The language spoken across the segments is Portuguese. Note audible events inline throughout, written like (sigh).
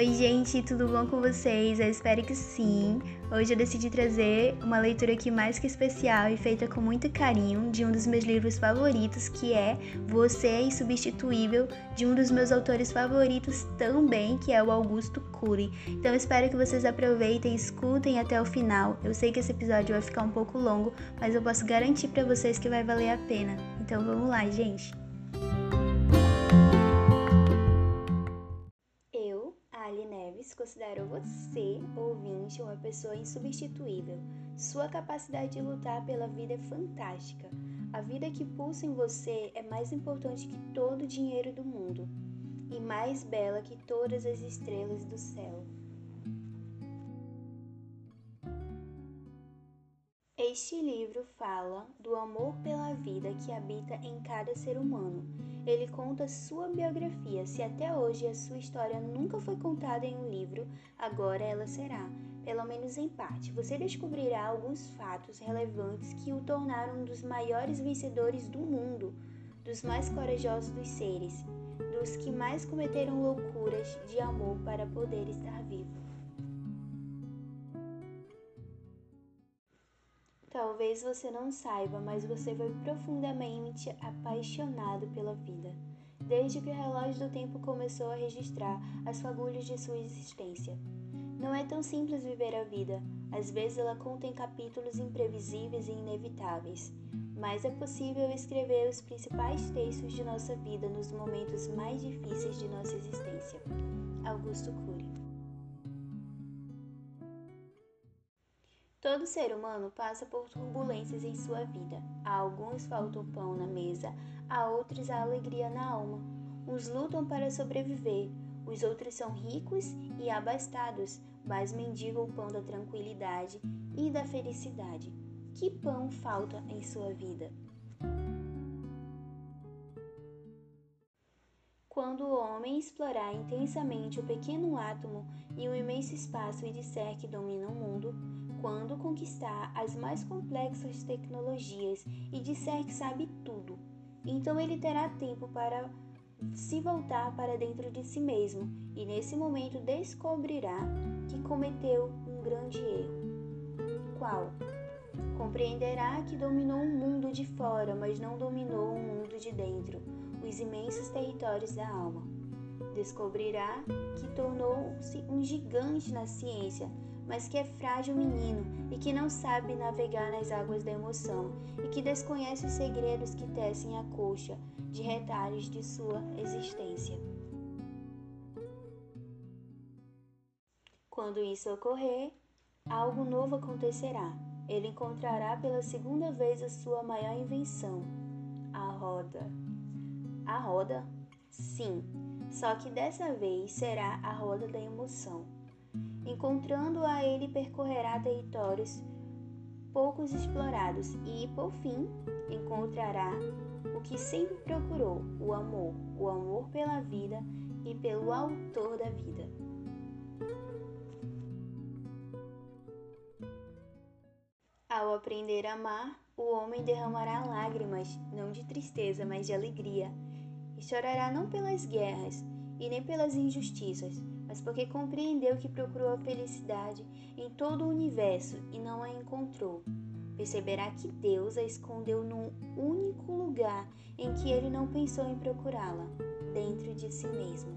Oi, gente, tudo bom com vocês? Eu espero que sim. Hoje eu decidi trazer uma leitura aqui mais que especial e feita com muito carinho de um dos meus livros favoritos, que é Você é Insubstituível, de um dos meus autores favoritos também, que é o Augusto Cury. Então espero que vocês aproveitem escutem até o final. Eu sei que esse episódio vai ficar um pouco longo, mas eu posso garantir para vocês que vai valer a pena. Então vamos lá, gente. Considero você, ouvinte, uma pessoa insubstituível. Sua capacidade de lutar pela vida é fantástica. A vida que pulsa em você é mais importante que todo o dinheiro do mundo e mais bela que todas as estrelas do céu. Este livro fala do amor pela vida que habita em cada ser humano ele conta sua biografia. Se até hoje a sua história nunca foi contada em um livro, agora ela será, pelo menos em parte. Você descobrirá alguns fatos relevantes que o tornaram um dos maiores vencedores do mundo, dos mais corajosos dos seres, dos que mais cometeram loucuras de amor para poder estar vivo. Talvez você não saiba, mas você foi profundamente apaixonado pela vida, desde que o relógio do tempo começou a registrar as fagulhas de sua existência. Não é tão simples viver a vida, às vezes ela contém capítulos imprevisíveis e inevitáveis, mas é possível escrever os principais textos de nossa vida nos momentos mais difíceis de nossa existência. Augusto Cury Todo ser humano passa por turbulências em sua vida. A alguns falta o pão na mesa, a outros a alegria na alma. Uns lutam para sobreviver, os outros são ricos e abastados, mas mendigam o pão da tranquilidade e da felicidade. Que pão falta em sua vida? Quando o homem explorar intensamente o pequeno átomo e o imenso espaço e disser que domina o mundo, quando conquistar as mais complexas tecnologias e disser que sabe tudo, então ele terá tempo para se voltar para dentro de si mesmo e nesse momento descobrirá que cometeu um grande erro. Qual? Compreenderá que dominou o mundo de fora, mas não dominou o mundo de dentro, os imensos territórios da alma. Descobrirá que tornou-se um gigante na ciência, mas que é frágil menino e que não sabe navegar nas águas da emoção e que desconhece os segredos que tecem a coxa de retalhos de sua existência. Quando isso ocorrer, algo novo acontecerá. Ele encontrará pela segunda vez a sua maior invenção, a roda. A roda? Sim, só que dessa vez será a roda da emoção. Encontrando-a, ele percorrerá territórios poucos explorados e, por fim, encontrará o que sempre procurou: o amor, o amor pela vida e pelo autor da vida. Ao aprender a amar, o homem derramará lágrimas, não de tristeza, mas de alegria, e chorará não pelas guerras e nem pelas injustiças, mas porque compreendeu que procurou a felicidade em todo o universo e não a encontrou. Perceberá que Deus a escondeu num único lugar em que ele não pensou em procurá-la, dentro de si mesmo.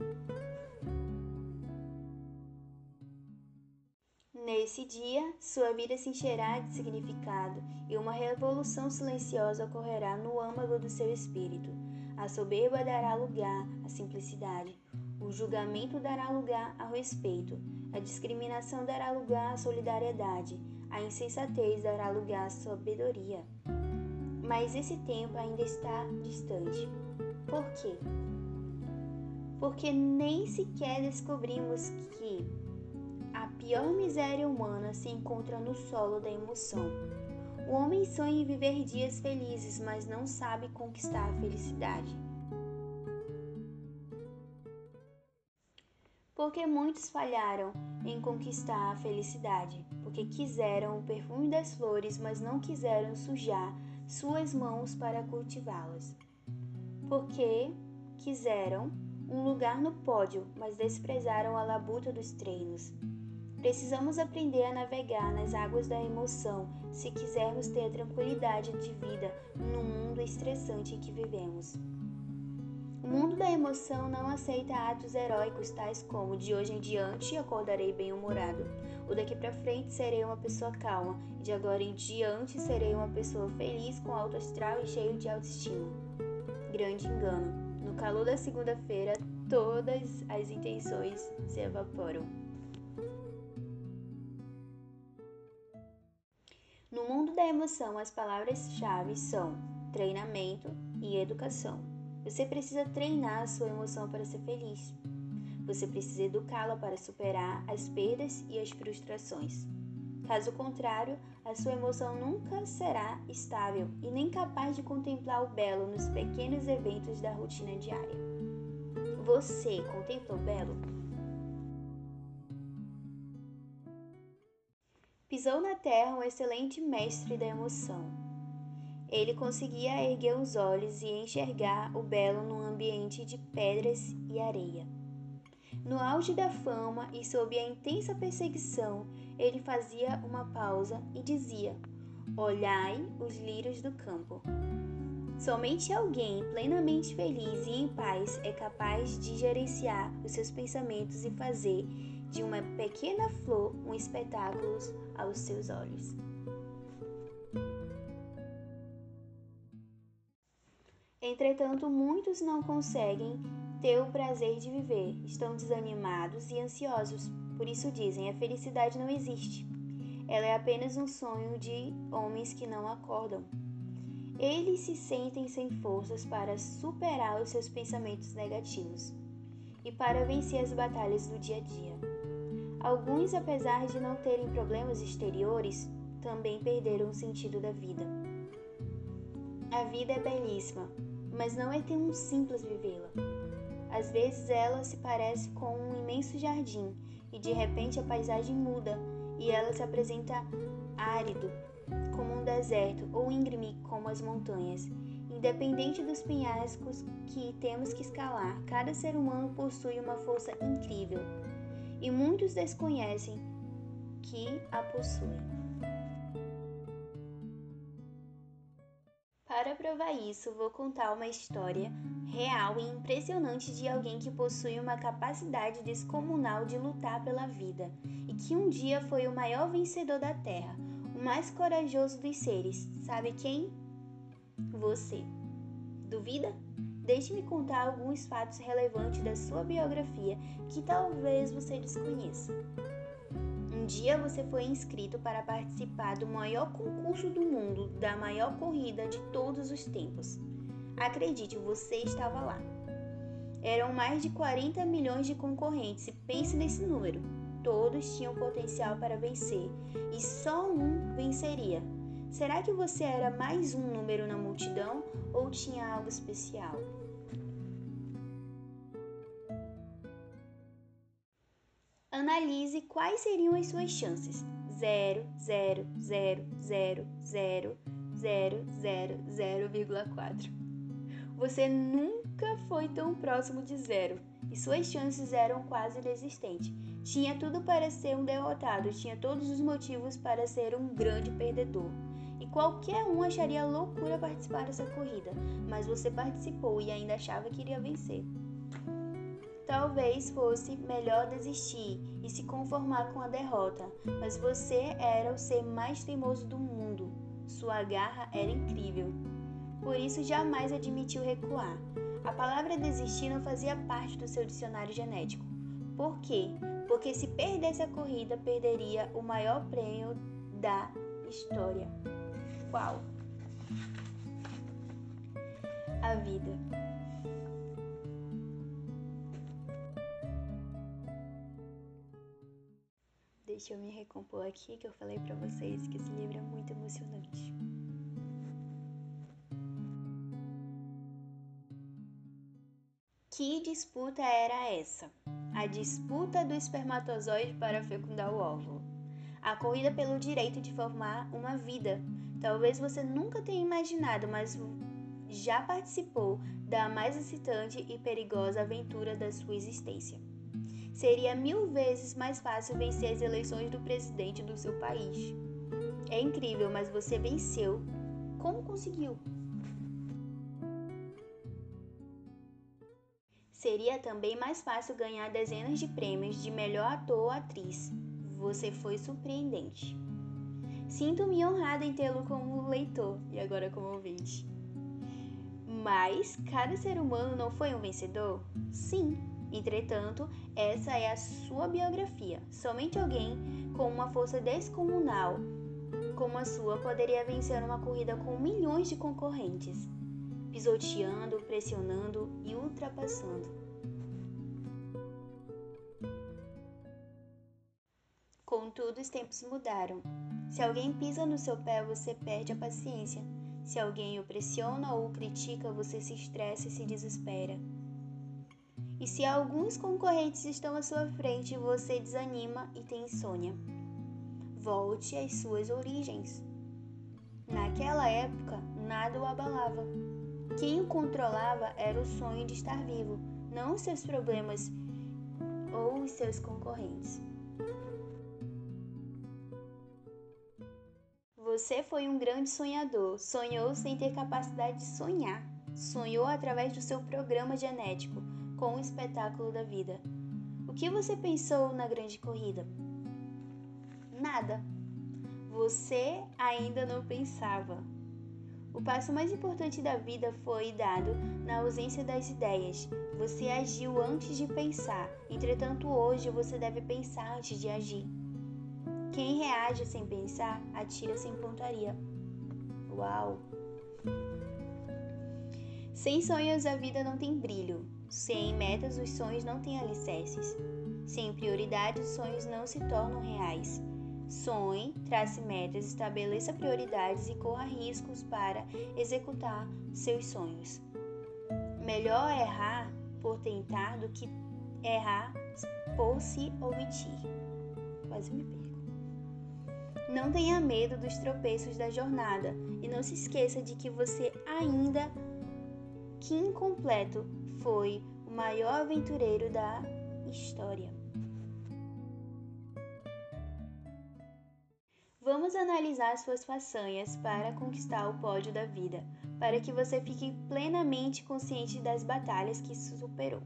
Nesse dia, sua vida se encherá de significado e uma revolução silenciosa ocorrerá no âmago do seu espírito. A soberba dará lugar à simplicidade, o julgamento dará lugar ao respeito, a discriminação dará lugar à solidariedade, a insensatez dará lugar à sabedoria. Mas esse tempo ainda está distante. Por quê? Porque nem sequer descobrimos que a pior miséria humana se encontra no solo da emoção. O homem sonha em viver dias felizes, mas não sabe conquistar a felicidade. Porque muitos falharam em conquistar a felicidade, porque quiseram o perfume das flores, mas não quiseram sujar suas mãos para cultivá-las. Porque quiseram um lugar no pódio, mas desprezaram a labuta dos treinos. Precisamos aprender a navegar nas águas da emoção se quisermos ter a tranquilidade de vida no mundo estressante em que vivemos. O mundo da emoção não aceita atos heróicos tais como de hoje em diante acordarei bem-humorado, ou daqui para frente serei uma pessoa calma, e de agora em diante serei uma pessoa feliz com alto astral e cheio de autoestima. Grande engano. No calor da segunda-feira, todas as intenções se evaporam. No mundo da emoção, as palavras-chave são treinamento e educação. Você precisa treinar a sua emoção para ser feliz. Você precisa educá-la para superar as perdas e as frustrações. Caso contrário, a sua emoção nunca será estável e nem capaz de contemplar o belo nos pequenos eventos da rotina diária. Você contempla o belo? Pisou na terra um excelente mestre da emoção ele conseguia erguer os olhos e enxergar o belo num ambiente de pedras e areia. No auge da fama e sob a intensa perseguição, ele fazia uma pausa e dizia: Olhai os lírios do campo. Somente alguém plenamente feliz e em paz é capaz de gerenciar os seus pensamentos e fazer de uma pequena flor um espetáculo aos seus olhos. Entretanto, muitos não conseguem ter o prazer de viver, estão desanimados e ansiosos. Por isso dizem: a felicidade não existe. Ela é apenas um sonho de homens que não acordam. Eles se sentem sem forças para superar os seus pensamentos negativos e para vencer as batalhas do dia a dia. Alguns, apesar de não terem problemas exteriores, também perderam o sentido da vida. A vida é belíssima, mas não é tão simples vivê-la. Às vezes ela se parece com um imenso jardim e de repente a paisagem muda e ela se apresenta árido, como um deserto, ou íngreme como as montanhas. Independente dos penhascos que temos que escalar, cada ser humano possui uma força incrível e muitos desconhecem que a possuem. Para provar isso, vou contar uma história real e impressionante de alguém que possui uma capacidade descomunal de lutar pela vida e que um dia foi o maior vencedor da Terra, o mais corajoso dos seres. Sabe quem? Você. Duvida? Deixe-me contar alguns fatos relevantes da sua biografia que talvez você desconheça. Um dia você foi inscrito para participar do maior concurso do mundo, da maior corrida de todos os tempos. Acredite, você estava lá. Eram mais de 40 milhões de concorrentes e pense nesse número. Todos tinham potencial para vencer e só um venceria. Será que você era mais um número na multidão ou tinha algo especial? Analise quais seriam as suas chances. 0, 0, 0, 0, 0, 0, 0, 0,4. Você nunca foi tão próximo de zero e suas chances eram quase inexistentes. Tinha tudo para ser um derrotado, tinha todos os motivos para ser um grande perdedor. E qualquer um acharia loucura participar dessa corrida, mas você participou e ainda achava que iria vencer. Talvez fosse melhor desistir e se conformar com a derrota, mas você era o ser mais teimoso do mundo. Sua garra era incrível. Por isso jamais admitiu recuar. A palavra desistir não fazia parte do seu dicionário genético. Por quê? Porque se perdesse a corrida, perderia o maior prêmio da história. Qual? A vida. Deixa eu me recompor aqui que eu falei para vocês que esse livro é muito emocionante. Que disputa era essa? A disputa do espermatozoide para fecundar o óvulo. A corrida pelo direito de formar uma vida. Talvez você nunca tenha imaginado, mas já participou da mais excitante e perigosa aventura da sua existência. Seria mil vezes mais fácil vencer as eleições do presidente do seu país. É incrível, mas você venceu. Como conseguiu? Seria também mais fácil ganhar dezenas de prêmios de melhor ator ou atriz. Você foi surpreendente. Sinto-me honrada em tê-lo como leitor e agora como ouvinte. Mas cada ser humano não foi um vencedor? Sim. Entretanto, essa é a sua biografia. Somente alguém com uma força descomunal como a sua poderia vencer uma corrida com milhões de concorrentes, pisoteando, pressionando e ultrapassando. Contudo, os tempos mudaram. Se alguém pisa no seu pé, você perde a paciência. Se alguém o pressiona ou o critica, você se estressa e se desespera. E se alguns concorrentes estão à sua frente, você desanima e tem insônia. Volte às suas origens. Naquela época, nada o abalava. Quem o controlava era o sonho de estar vivo, não os seus problemas ou os seus concorrentes. Você foi um grande sonhador. Sonhou sem ter capacidade de sonhar. Sonhou através do seu programa genético, com o espetáculo da vida. O que você pensou na grande corrida? Nada. Você ainda não pensava. O passo mais importante da vida foi dado na ausência das ideias. Você agiu antes de pensar. Entretanto, hoje você deve pensar antes de agir. Quem reage sem pensar, atira sem pontaria. Uau! Sem sonhos, a vida não tem brilho. Sem metas, os sonhos não têm alicerces. Sem prioridade, os sonhos não se tornam reais. Sonhe, trace metas, estabeleça prioridades e corra riscos para executar seus sonhos. Melhor errar por tentar do que errar por se omitir. Quase me perco. Não tenha medo dos tropeços da jornada e não se esqueça de que você ainda que incompleto foi o maior aventureiro da história. Vamos analisar suas façanhas para conquistar o pódio da vida, para que você fique plenamente consciente das batalhas que superou.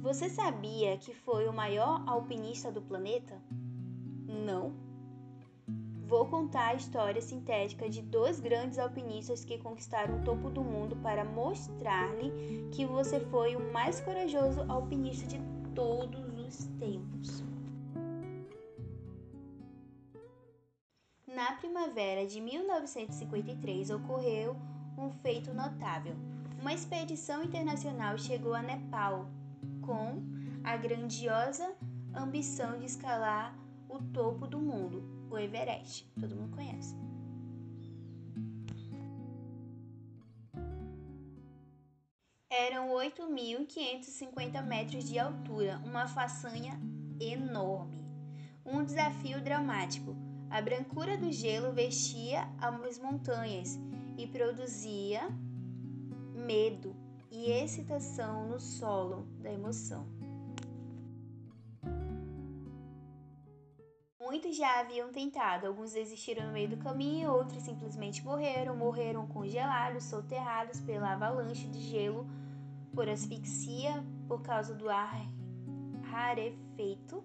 Você sabia que foi o maior alpinista do planeta? Não Vou contar a história sintética de dois grandes alpinistas que conquistaram o topo do mundo para mostrar-lhe que você foi o mais corajoso alpinista de todos os tempos. Na primavera de 1953 ocorreu um feito notável. Uma expedição internacional chegou a Nepal com a grandiosa ambição de escalar o topo do mundo o Everest, todo mundo conhece. Eram 8.550 metros de altura, uma façanha enorme. Um desafio dramático. A brancura do gelo vestia as montanhas e produzia medo e excitação no solo da emoção. Já haviam tentado, alguns desistiram no meio do caminho, outros simplesmente morreram, morreram congelados, soterrados pela avalanche de gelo, por asfixia, por causa do ar rarefeito,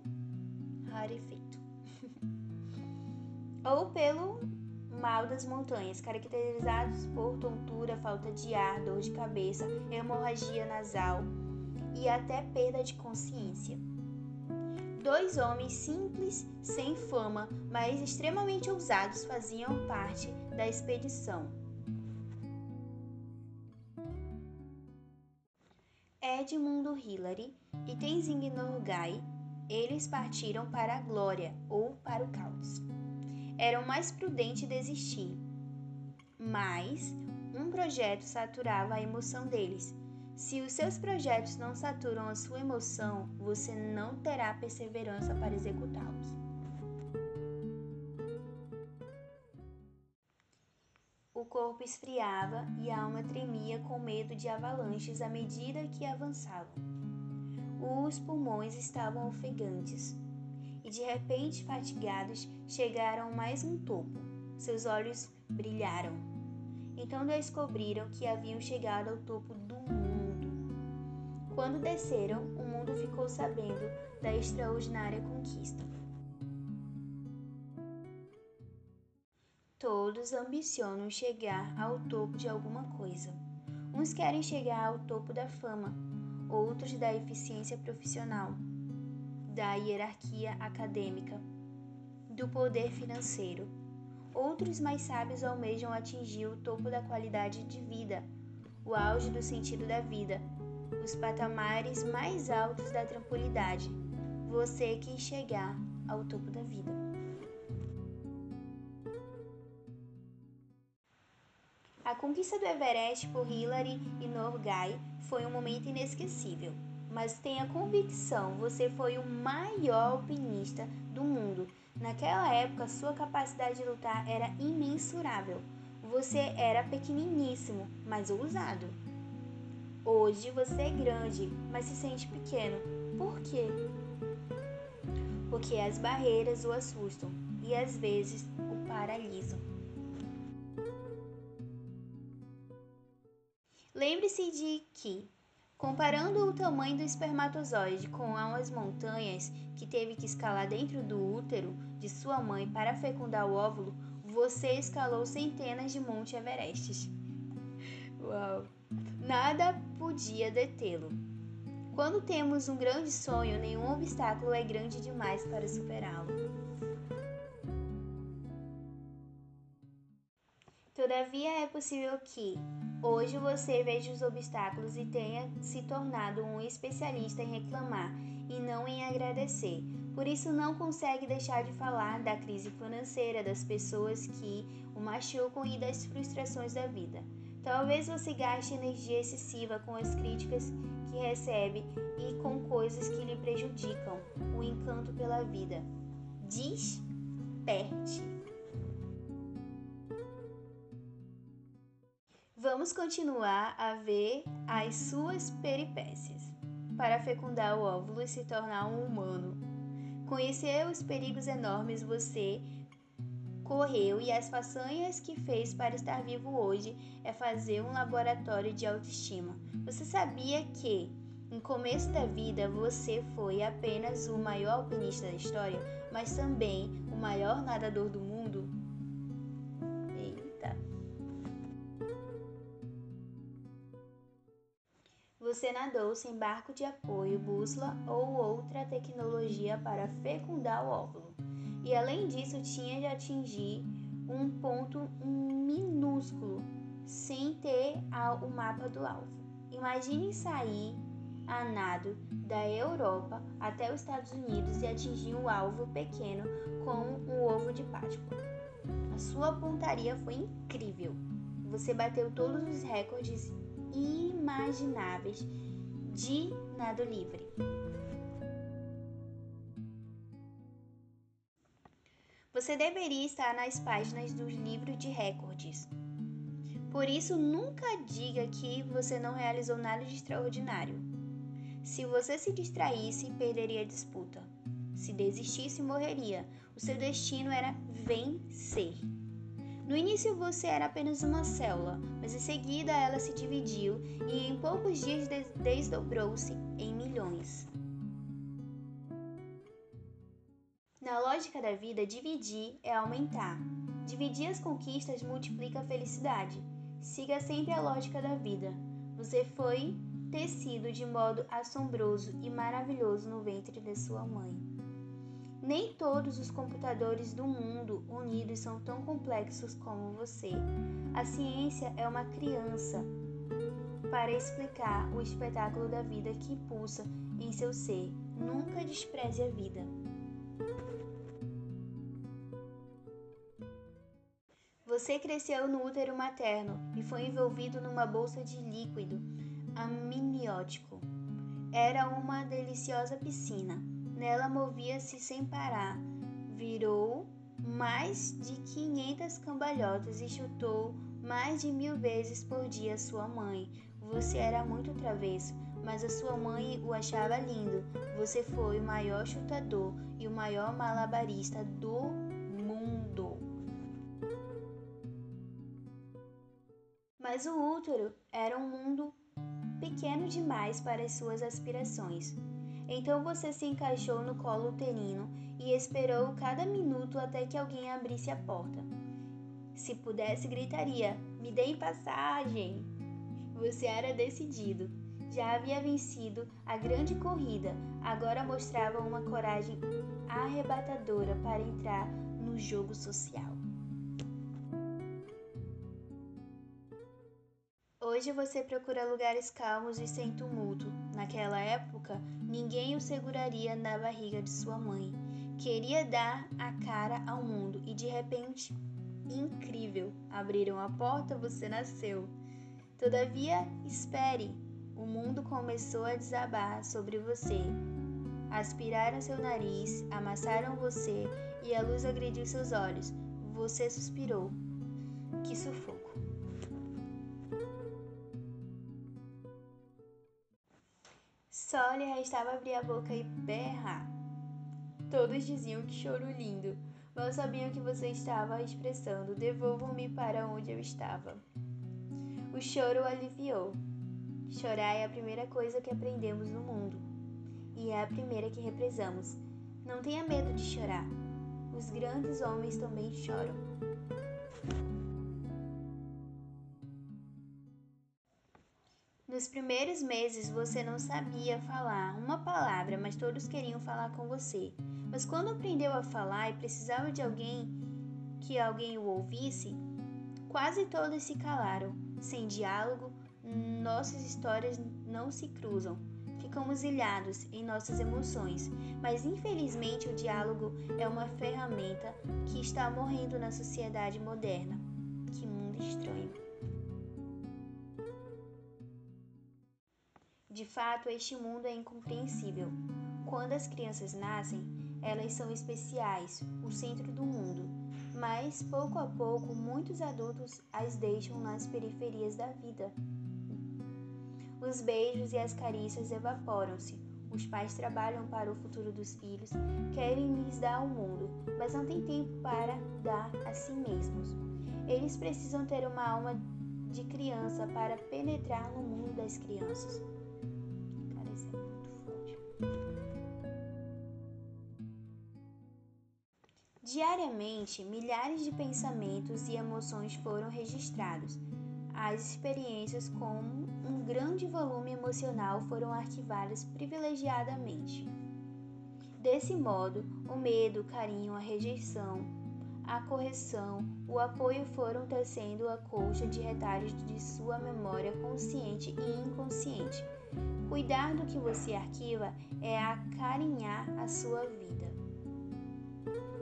rarefeito, (laughs) ou pelo mal das montanhas, caracterizados por tontura, falta de ar, dor de cabeça, hemorragia nasal e até perda de consciência. Dois homens simples, sem fama, mas extremamente ousados faziam parte da expedição. Edmundo Hillary e Tenzing Norgay, eles partiram para a glória ou para o caos. Era mais prudente desistir, mas um projeto saturava a emoção deles se os seus projetos não saturam a sua emoção, você não terá perseverança para executá-los. O corpo esfriava e a alma tremia com medo de avalanches à medida que avançavam. Os pulmões estavam ofegantes e, de repente, fatigados, chegaram mais um topo. Seus olhos brilharam. Então descobriram que haviam chegado ao topo do mundo. Quando desceram, o mundo ficou sabendo da extraordinária conquista. Todos ambicionam chegar ao topo de alguma coisa. Uns querem chegar ao topo da fama, outros da eficiência profissional, da hierarquia acadêmica, do poder financeiro. Outros mais sábios almejam atingir o topo da qualidade de vida, o auge do sentido da vida, os patamares mais altos da tranquilidade. Você quer chegar ao topo da vida. A conquista do Everest por Hillary e Norgay foi um momento inesquecível. Mas tenha convicção, você foi o maior alpinista do mundo. Naquela época, sua capacidade de lutar era imensurável. Você era pequeniníssimo, mas ousado. Hoje você é grande, mas se sente pequeno. Por quê? Porque as barreiras o assustam e às vezes o paralisam. Lembre-se de que, comparando o tamanho do espermatozoide com as montanhas que teve que escalar dentro do útero de sua mãe para fecundar o óvulo, você escalou centenas de Monte Everestes. Uau! Nada podia detê-lo. Quando temos um grande sonho, nenhum obstáculo é grande demais para superá-lo. Todavia, é possível que, Hoje você veja os obstáculos e tenha se tornado um especialista em reclamar e não em agradecer. Por isso não consegue deixar de falar da crise financeira, das pessoas que o machucam e das frustrações da vida. Talvez você gaste energia excessiva com as críticas que recebe e com coisas que lhe prejudicam o encanto pela vida. Desperte. Vamos continuar a ver as suas peripécias para fecundar o óvulo e se tornar um humano. Conhecer os perigos enormes você correu e as façanhas que fez para estar vivo hoje é fazer um laboratório de autoestima. Você sabia que, no começo da vida, você foi apenas o maior alpinista da história, mas também o maior nadador do mundo? Você nadou sem barco de apoio, bússola ou outra tecnologia para fecundar o óvulo. E além disso, tinha de atingir um ponto minúsculo sem ter o mapa do alvo. Imagine sair a nado da Europa até os Estados Unidos e atingir um alvo pequeno com um ovo de Páscoa. A sua pontaria foi incrível. Você bateu todos os recordes imagináveis de nado livre. Você deveria estar nas páginas dos livros de recordes. Por isso, nunca diga que você não realizou nada de extraordinário. Se você se distraísse, perderia a disputa. Se desistisse, morreria. O seu destino era vencer. No início você era apenas uma célula, mas em seguida ela se dividiu e em poucos dias desdobrou-se em milhões. Na lógica da vida, dividir é aumentar. Dividir as conquistas multiplica a felicidade. Siga sempre a lógica da vida. Você foi tecido de modo assombroso e maravilhoso no ventre de sua mãe. Nem todos os computadores do mundo unidos são tão complexos como você. A ciência é uma criança para explicar o espetáculo da vida que pulsa em seu ser. Nunca despreze a vida. Você cresceu no útero materno e foi envolvido numa bolsa de líquido amniótico. Era uma deliciosa piscina Nela movia-se sem parar, virou mais de 500 cambalhotas e chutou mais de mil vezes por dia sua mãe. Você era muito travesso, mas a sua mãe o achava lindo. Você foi o maior chutador e o maior malabarista do Mas o útero era um mundo pequeno demais para as suas aspirações. Então você se encaixou no colo uterino e esperou cada minuto até que alguém abrisse a porta. Se pudesse, gritaria: Me deem passagem! Você era decidido. Já havia vencido a grande corrida, agora mostrava uma coragem arrebatadora para entrar no jogo social. Hoje você procura lugares calmos e sem tumulto. Naquela época, ninguém o seguraria na barriga de sua mãe. Queria dar a cara ao mundo e de repente, incrível, abriram a porta, você nasceu. Todavia, espere, o mundo começou a desabar sobre você. Aspiraram seu nariz, amassaram você e a luz agrediu seus olhos. Você suspirou. Que sufoco. Só lhe restava abrir a boca e berrar. Todos diziam que choro lindo, mas sabiam que você estava expressando: devolvam-me para onde eu estava. O choro aliviou. Chorar é a primeira coisa que aprendemos no mundo e é a primeira que represamos. Não tenha medo de chorar. Os grandes homens também choram. Nos primeiros meses você não sabia falar uma palavra, mas todos queriam falar com você. Mas quando aprendeu a falar e precisava de alguém que alguém o ouvisse, quase todos se calaram. Sem diálogo, nossas histórias não se cruzam. Ficamos ilhados em nossas emoções, mas infelizmente o diálogo é uma ferramenta que está morrendo na sociedade moderna. Fato, este mundo é incompreensível. Quando as crianças nascem, elas são especiais, o centro do mundo. Mas, pouco a pouco, muitos adultos as deixam nas periferias da vida. Os beijos e as carícias evaporam-se. Os pais trabalham para o futuro dos filhos, querem lhes dar o mundo, mas não têm tempo para dar a si mesmos. Eles precisam ter uma alma de criança para penetrar no mundo das crianças. Diariamente, milhares de pensamentos e emoções foram registrados. As experiências com um grande volume emocional foram arquivadas privilegiadamente. Desse modo, o medo, o carinho, a rejeição, a correção, o apoio foram tecendo a colcha de retalhos de sua memória consciente e inconsciente. Cuidar do que você arquiva é acarinhar a sua vida.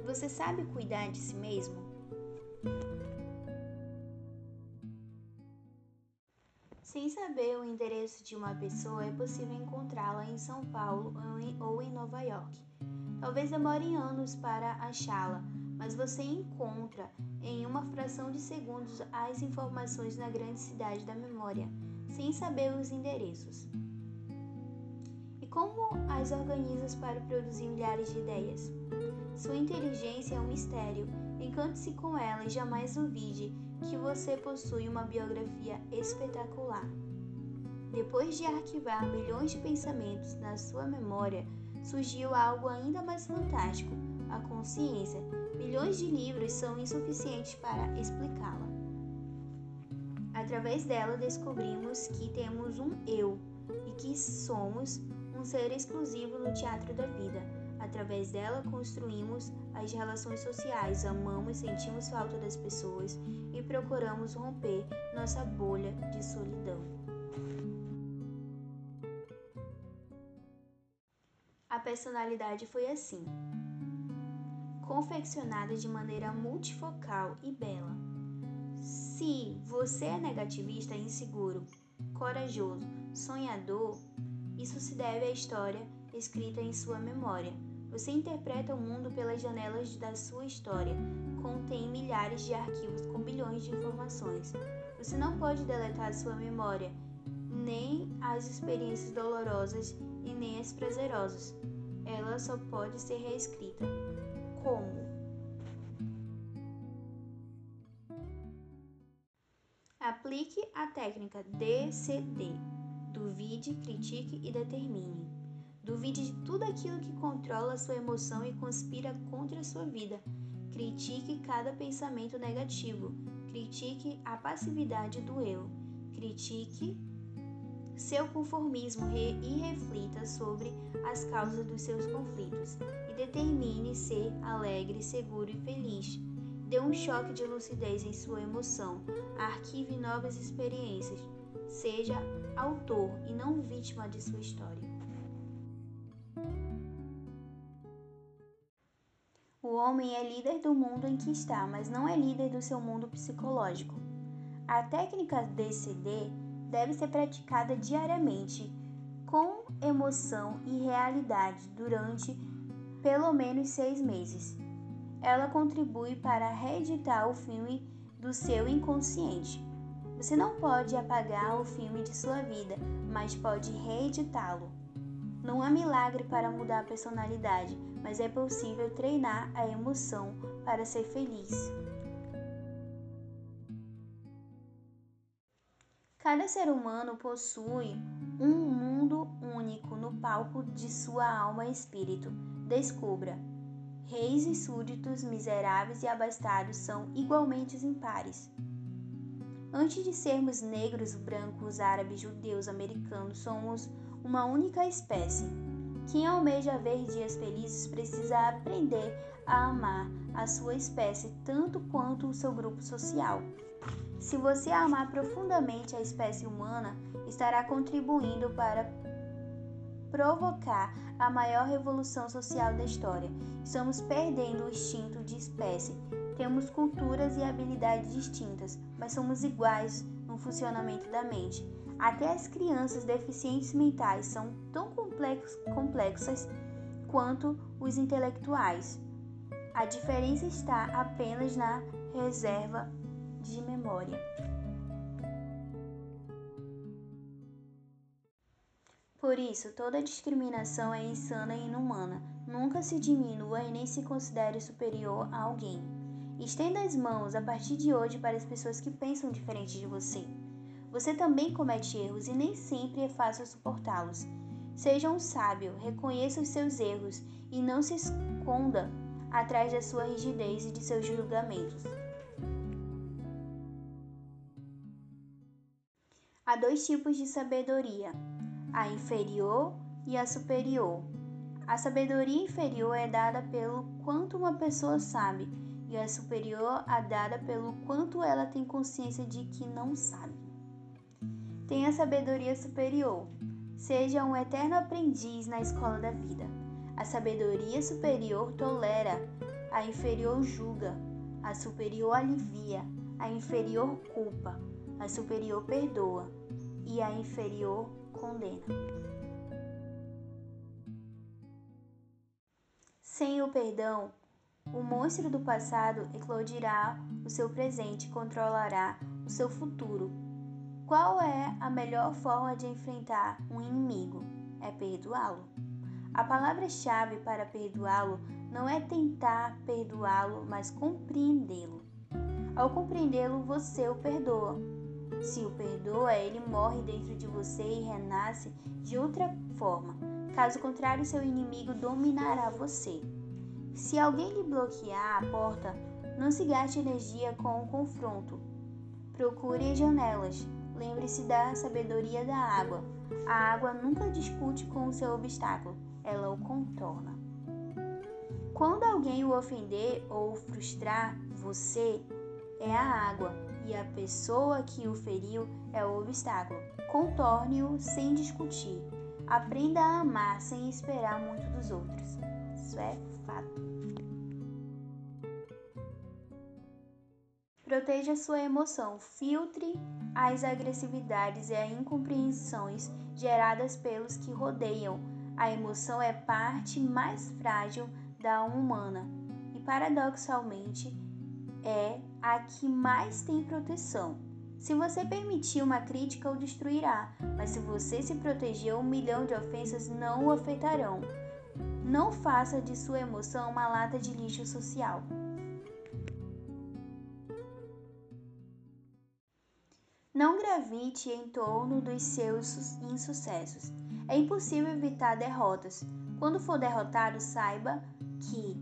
Você sabe cuidar de si mesmo? Sem saber o endereço de uma pessoa, é possível encontrá-la em São Paulo ou em Nova York. Talvez demore anos para achá-la, mas você encontra em uma fração de segundos as informações na grande cidade da memória, sem saber os endereços. Como as organiza para produzir milhares de ideias? Sua inteligência é um mistério. Encante-se com ela e jamais duvide que você possui uma biografia espetacular. Depois de arquivar milhões de pensamentos na sua memória, surgiu algo ainda mais fantástico: a consciência. Milhões de livros são insuficientes para explicá-la. Através dela, descobrimos que temos um eu e que somos um ser exclusivo no teatro da vida Através dela, construímos as relações sociais, amamos, sentimos falta das pessoas e procuramos romper nossa bolha de solidão. A personalidade foi assim, confeccionada de maneira multifocal e bela. Se você é negativista, inseguro, corajoso, sonhador, isso se deve à história escrita em sua memória você interpreta o mundo pelas janelas da sua história. contém milhares de arquivos com bilhões de informações. Você não pode deletar sua memória, nem as experiências dolorosas e nem as prazerosas. Ela só pode ser reescrita. Como? Aplique a técnica DCD. Duvide, critique e determine. Duvide de tudo aquilo que controla sua emoção e conspira contra sua vida. Critique cada pensamento negativo. Critique a passividade do eu. Critique seu conformismo e reflita sobre as causas dos seus conflitos. E determine ser alegre, seguro e feliz. Dê um choque de lucidez em sua emoção. Arquive novas experiências. Seja autor e não vítima de sua história. O homem é líder do mundo em que está, mas não é líder do seu mundo psicológico. A técnica DCD deve ser praticada diariamente, com emoção e realidade, durante pelo menos seis meses. Ela contribui para reeditar o filme do seu inconsciente. Você não pode apagar o filme de sua vida, mas pode reeditá-lo. Não há milagre para mudar a personalidade, mas é possível treinar a emoção para ser feliz. Cada ser humano possui um mundo único no palco de sua alma e espírito. Descubra. Reis e súditos, miseráveis e abastados são igualmente impares. Antes de sermos negros, brancos, árabes, judeus, americanos, somos uma única espécie. Quem almeja ver dias felizes precisa aprender a amar a sua espécie tanto quanto o seu grupo social. Se você amar profundamente a espécie humana, estará contribuindo para provocar a maior revolução social da história. Estamos perdendo o instinto de espécie. Temos culturas e habilidades distintas, mas somos iguais no funcionamento da mente. Até as crianças deficientes mentais são tão complexas quanto os intelectuais. A diferença está apenas na reserva de memória. Por isso, toda discriminação é insana e inumana. Nunca se diminua e nem se considere superior a alguém. Estenda as mãos a partir de hoje para as pessoas que pensam diferente de você. Você também comete erros e nem sempre é fácil suportá-los. Seja um sábio, reconheça os seus erros e não se esconda atrás da sua rigidez e de seus julgamentos. Há dois tipos de sabedoria: a inferior e a superior. A sabedoria inferior é dada pelo quanto uma pessoa sabe, e a superior é dada pelo quanto ela tem consciência de que não sabe. Tenha sabedoria superior. Seja um eterno aprendiz na escola da vida. A sabedoria superior tolera, a inferior julga, a superior alivia, a inferior culpa, a superior perdoa e a inferior condena. Sem o perdão, o monstro do passado eclodirá o seu presente e controlará o seu futuro qual é a melhor forma de enfrentar um inimigo? É perdoá-lo. A palavra-chave para perdoá-lo não é tentar perdoá-lo, mas compreendê-lo. Ao compreendê-lo, você o perdoa. Se o perdoa, ele morre dentro de você e renasce de outra forma. Caso contrário, seu inimigo dominará você. Se alguém lhe bloquear a porta, não se gaste energia com o confronto. Procure as janelas, Lembre-se da sabedoria da água. A água nunca discute com o seu obstáculo, ela o contorna. Quando alguém o ofender ou frustrar, você é a água e a pessoa que o feriu é o obstáculo. Contorne-o sem discutir. Aprenda a amar sem esperar muito dos outros. Isso é fato. Proteja sua emoção, filtre as agressividades e as incompreensões geradas pelos que rodeiam. A emoção é parte mais frágil da alma humana e, paradoxalmente, é a que mais tem proteção. Se você permitir uma crítica, o destruirá, mas se você se proteger, um milhão de ofensas não o afetarão. Não faça de sua emoção uma lata de lixo social. Não gravite em torno dos seus insucessos. É impossível evitar derrotas. Quando for derrotado, saiba que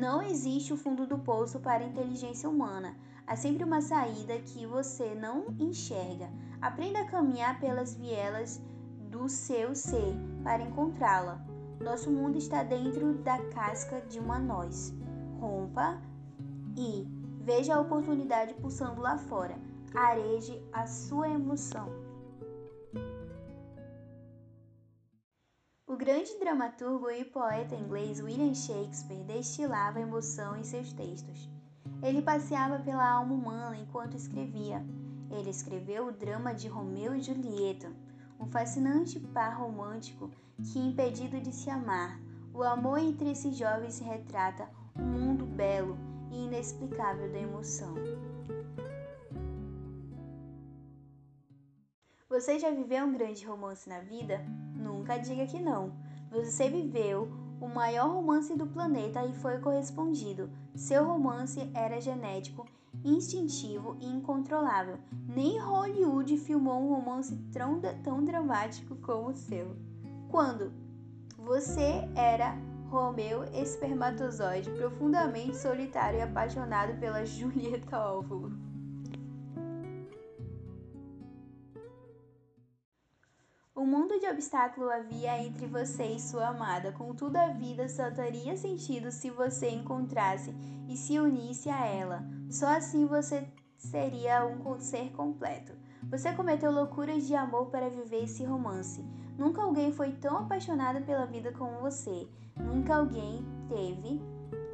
não existe o fundo do poço para a inteligência humana. Há sempre uma saída que você não enxerga. Aprenda a caminhar pelas vielas do seu ser para encontrá-la. Nosso mundo está dentro da casca de uma noz. Rompa e veja a oportunidade pulsando lá fora. Areje a sua emoção. O grande dramaturgo e poeta inglês William Shakespeare destilava emoção em seus textos. Ele passeava pela alma humana enquanto escrevia. Ele escreveu o drama de Romeu e Julieta, um fascinante par romântico que, impedido de se amar, o amor entre esses jovens retrata um mundo belo e inexplicável da emoção. Você já viveu um grande romance na vida? Nunca diga que não. Você viveu o maior romance do planeta e foi correspondido. Seu romance era genético, instintivo e incontrolável. Nem Hollywood filmou um romance tão, tão dramático como o seu. Quando você era Romeu espermatozoide, profundamente solitário e apaixonado pela (laughs) Julieta Óvulo. O mundo de obstáculo havia entre você e sua amada, contudo a vida só teria sentido se você encontrasse e se unisse a ela. Só assim você seria um ser completo. Você cometeu loucuras de amor para viver esse romance. Nunca alguém foi tão apaixonado pela vida como você. Nunca alguém teve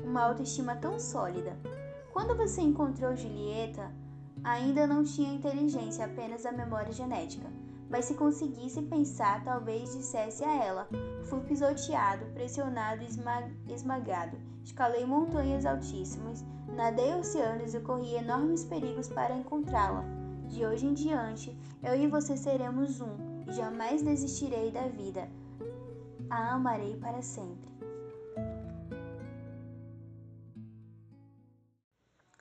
uma autoestima tão sólida. Quando você encontrou Julieta, ainda não tinha inteligência, apenas a memória genética mas se conseguisse pensar, talvez dissesse a ela: Fui pisoteado, pressionado e esmagado. Escalei montanhas altíssimas, nadei oceanos e corri enormes perigos para encontrá-la. De hoje em diante, eu e você seremos um, e jamais desistirei da vida. A amarei para sempre.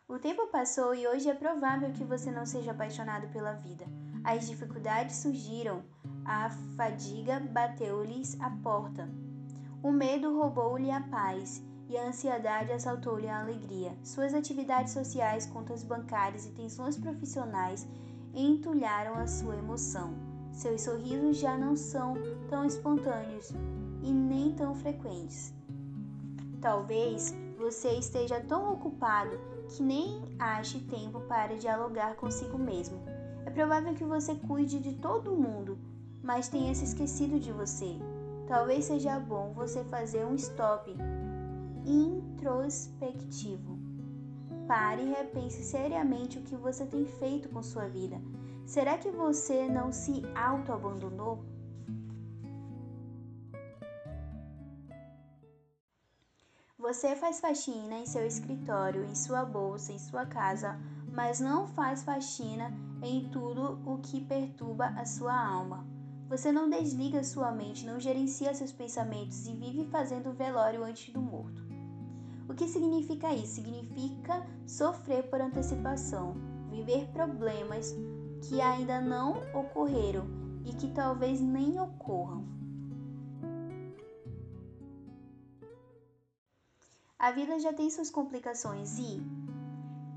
O tempo passou e hoje é provável que você não seja apaixonado pela vida. As dificuldades surgiram, a fadiga bateu-lhes a porta. O medo roubou-lhe a paz e a ansiedade assaltou-lhe a alegria. Suas atividades sociais, contas bancárias e tensões profissionais entulharam a sua emoção. Seus sorrisos já não são tão espontâneos e nem tão frequentes. Talvez você esteja tão ocupado que nem ache tempo para dialogar consigo mesmo. Provável que você cuide de todo mundo, mas tenha se esquecido de você. Talvez seja bom você fazer um stop introspectivo. Pare e repense seriamente o que você tem feito com sua vida. Será que você não se auto-abandonou? Você faz faxina em seu escritório, em sua bolsa, em sua casa, mas não faz faxina em tudo o que perturba a sua alma. Você não desliga sua mente, não gerencia seus pensamentos e vive fazendo velório antes do morto. O que significa isso? Significa sofrer por antecipação, viver problemas que ainda não ocorreram e que talvez nem ocorram. A vida já tem suas complicações e,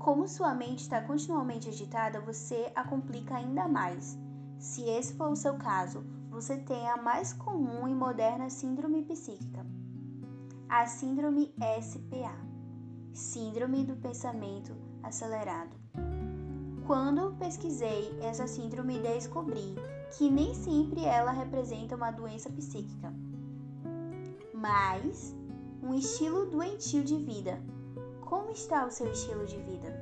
como sua mente está continuamente agitada, você a complica ainda mais. Se esse for o seu caso, você tem a mais comum e moderna síndrome psíquica, a síndrome SPA Síndrome do Pensamento Acelerado. Quando pesquisei essa síndrome, descobri que nem sempre ela representa uma doença psíquica, mas um estilo doentio de vida como está o seu estilo de vida?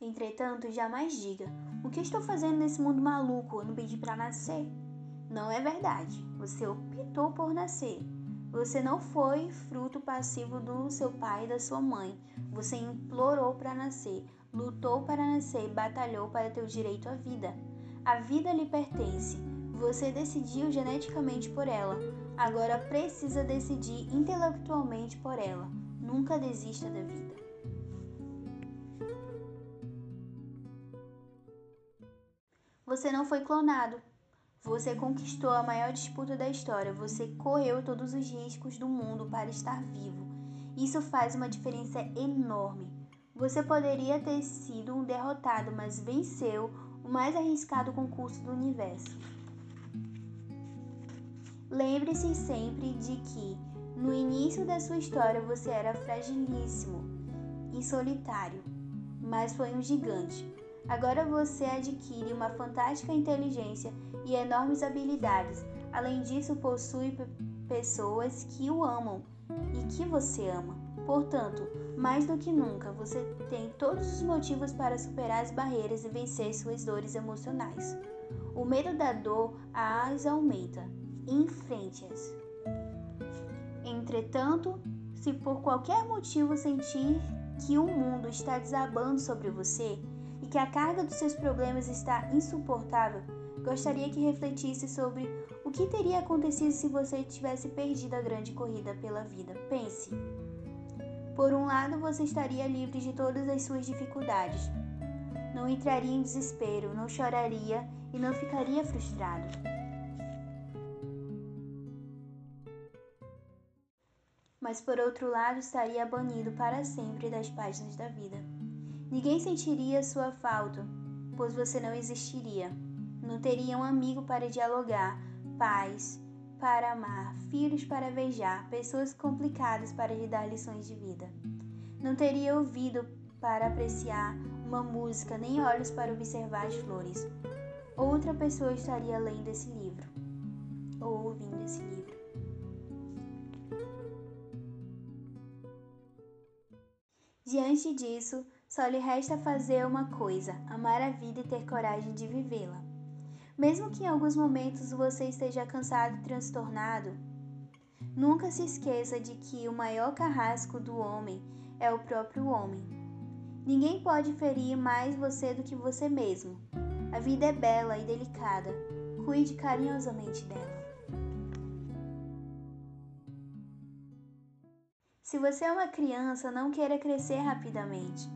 Entretanto, jamais diga: O que estou fazendo nesse mundo maluco? Eu não pedi para nascer. Não é verdade. Você optou por nascer. Você não foi fruto passivo do seu pai e da sua mãe. Você implorou para nascer, lutou para nascer batalhou para ter o direito à vida. A vida lhe pertence. Você decidiu geneticamente por ela. Agora precisa decidir intelectualmente por ela. Nunca desista da vida. Você não foi clonado. Você conquistou a maior disputa da história. Você correu todos os riscos do mundo para estar vivo. Isso faz uma diferença enorme. Você poderia ter sido um derrotado, mas venceu o mais arriscado concurso do universo. Lembre-se sempre de que, no início da sua história, você era fragilíssimo e solitário, mas foi um gigante. Agora você adquire uma fantástica inteligência e enormes habilidades. Além disso, possui pessoas que o amam e que você ama. Portanto, mais do que nunca, você tem todos os motivos para superar as barreiras e vencer suas dores emocionais. O medo da dor as aumenta. Enfrente-as. Entretanto, se por qualquer motivo sentir que o mundo está desabando sobre você, e que a carga dos seus problemas está insuportável, gostaria que refletisse sobre o que teria acontecido se você tivesse perdido a grande corrida pela vida. Pense. Por um lado, você estaria livre de todas as suas dificuldades. Não entraria em desespero, não choraria e não ficaria frustrado. Mas por outro lado, estaria banido para sempre das páginas da vida. Ninguém sentiria sua falta, pois você não existiria. Não teria um amigo para dialogar, pais para amar, filhos para beijar, pessoas complicadas para lhe dar lições de vida. Não teria ouvido para apreciar uma música, nem olhos para observar as flores. Outra pessoa estaria lendo esse livro ou ouvindo esse livro. Diante disso, só lhe resta fazer uma coisa: amar a vida e ter coragem de vivê-la. Mesmo que em alguns momentos você esteja cansado e transtornado, nunca se esqueça de que o maior carrasco do homem é o próprio homem. Ninguém pode ferir mais você do que você mesmo. A vida é bela e delicada. Cuide carinhosamente dela. Se você é uma criança, não queira crescer rapidamente.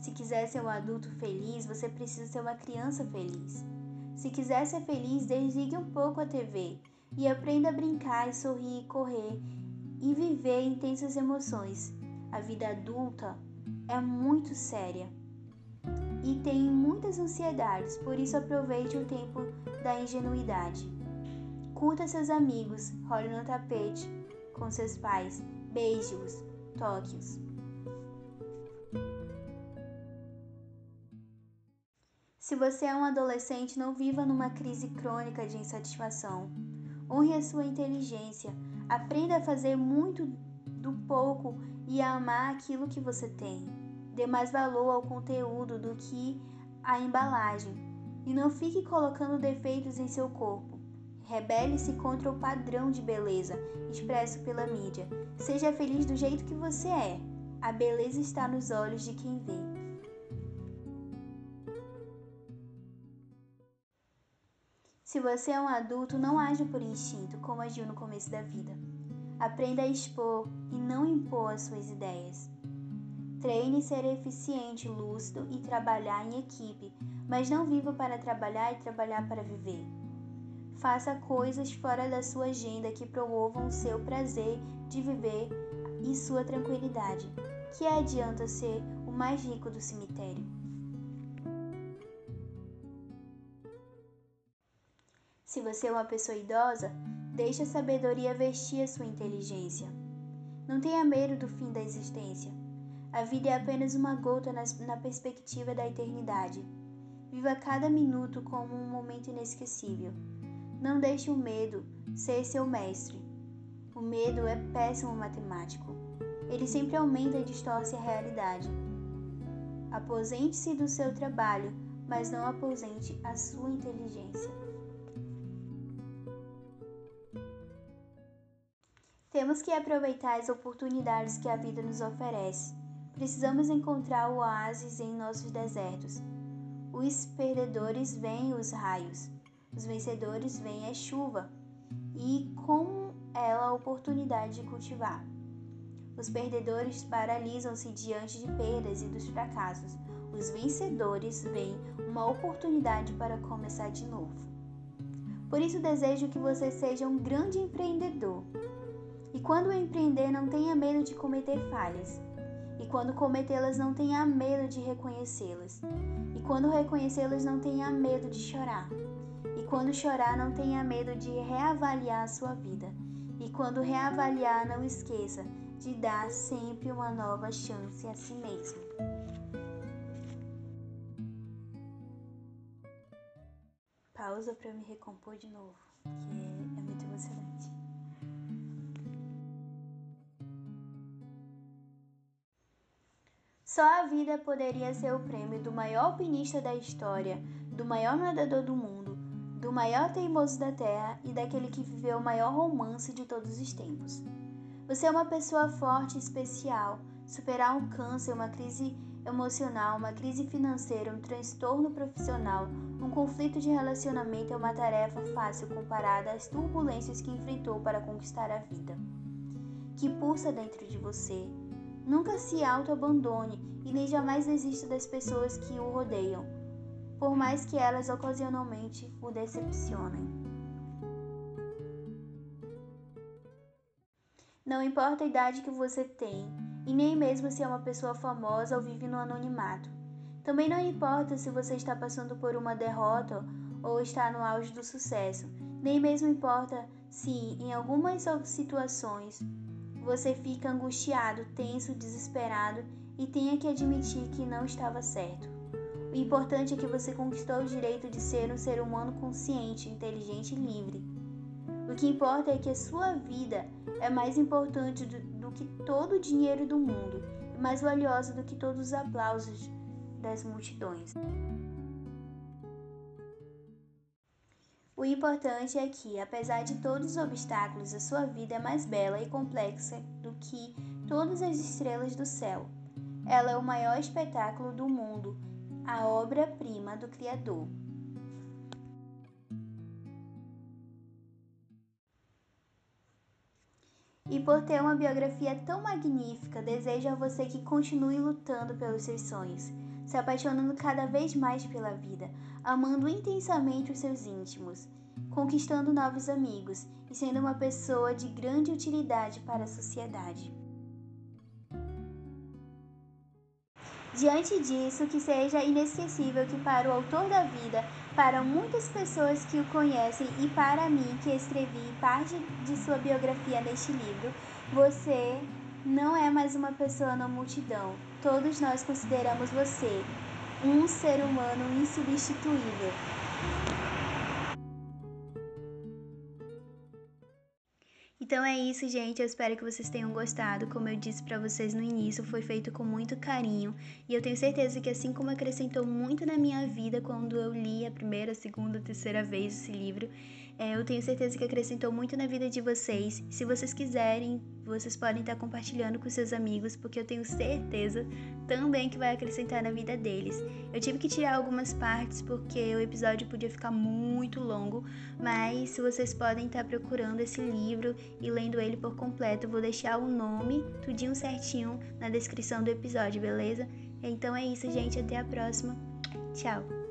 Se quiser ser um adulto feliz, você precisa ser uma criança feliz. Se quiser ser feliz, desligue um pouco a TV e aprenda a brincar sorrir correr e viver intensas emoções. A vida adulta é muito séria e tem muitas ansiedades, por isso aproveite o tempo da ingenuidade. Curta seus amigos, role no tapete com seus pais, beije-os, toque-os. Se você é um adolescente, não viva numa crise crônica de insatisfação. Honre a sua inteligência. Aprenda a fazer muito do pouco e a amar aquilo que você tem. Dê mais valor ao conteúdo do que à embalagem. E não fique colocando defeitos em seu corpo. Rebele-se contra o padrão de beleza expresso pela mídia. Seja feliz do jeito que você é. A beleza está nos olhos de quem vê. Se você é um adulto, não age por instinto, como agiu no começo da vida. Aprenda a expor e não impor as suas ideias. Treine ser eficiente, lúcido e trabalhar em equipe, mas não viva para trabalhar e trabalhar para viver. Faça coisas fora da sua agenda que promovam o seu prazer de viver e sua tranquilidade. Que adianta ser o mais rico do cemitério? Se você é uma pessoa idosa, deixe a sabedoria vestir a sua inteligência. Não tenha medo do fim da existência. A vida é apenas uma gota na perspectiva da eternidade. Viva cada minuto como um momento inesquecível. Não deixe o medo ser seu mestre. O medo é péssimo matemático. Ele sempre aumenta e distorce a realidade. Aposente-se do seu trabalho, mas não aposente a sua inteligência. Temos que aproveitar as oportunidades que a vida nos oferece. Precisamos encontrar oásis em nossos desertos. Os perdedores veem os raios, os vencedores veem a chuva e com ela a oportunidade de cultivar. Os perdedores paralisam-se diante de perdas e dos fracassos. Os vencedores veem uma oportunidade para começar de novo. Por isso desejo que você seja um grande empreendedor. E quando empreender, não tenha medo de cometer falhas. E quando cometê-las, não tenha medo de reconhecê-las. E quando reconhecê-las, não tenha medo de chorar. E quando chorar, não tenha medo de reavaliar a sua vida. E quando reavaliar, não esqueça de dar sempre uma nova chance a si mesmo. Pausa para me recompor de novo, que é muito emocionante. Só a vida poderia ser o prêmio do maior alpinista da história, do maior nadador do mundo, do maior teimoso da terra e daquele que viveu o maior romance de todos os tempos. Você é uma pessoa forte e especial. Superar um câncer, uma crise emocional, uma crise financeira, um transtorno profissional, um conflito de relacionamento é uma tarefa fácil comparada às turbulências que enfrentou para conquistar a vida. Que pulsa dentro de você. Nunca se auto-abandone e nem jamais desista das pessoas que o rodeiam, por mais que elas ocasionalmente o decepcionem. Não importa a idade que você tem, e nem mesmo se é uma pessoa famosa ou vive no anonimato. Também não importa se você está passando por uma derrota ou está no auge do sucesso. Nem mesmo importa se, em algumas situações, você fica angustiado, tenso, desesperado e tenha que admitir que não estava certo. O importante é que você conquistou o direito de ser um ser humano consciente, inteligente e livre. O que importa é que a sua vida é mais importante do, do que todo o dinheiro do mundo e mais valiosa do que todos os aplausos das multidões. O importante é que, apesar de todos os obstáculos, a sua vida é mais bela e complexa do que todas as estrelas do céu. Ela é o maior espetáculo do mundo, a obra-prima do Criador. E por ter uma biografia tão magnífica, desejo a você que continue lutando pelos seus sonhos, se apaixonando cada vez mais pela vida, amando intensamente os seus íntimos, conquistando novos amigos e sendo uma pessoa de grande utilidade para a sociedade. Diante disso, que seja inesquecível que para o autor da vida para muitas pessoas que o conhecem e para mim, que escrevi parte de sua biografia neste livro, você não é mais uma pessoa na multidão. Todos nós consideramos você um ser humano insubstituível. Então é isso, gente. Eu espero que vocês tenham gostado. Como eu disse para vocês no início, foi feito com muito carinho e eu tenho certeza que assim como acrescentou muito na minha vida quando eu li a primeira, segunda, terceira vez esse livro, é, eu tenho certeza que acrescentou muito na vida de vocês. Se vocês quiserem, vocês podem estar compartilhando com seus amigos, porque eu tenho certeza também que vai acrescentar na vida deles. Eu tive que tirar algumas partes porque o episódio podia ficar muito longo, mas vocês podem estar procurando esse livro e lendo ele por completo, eu vou deixar o nome tudinho certinho na descrição do episódio, beleza? Então é isso, gente. Até a próxima. Tchau!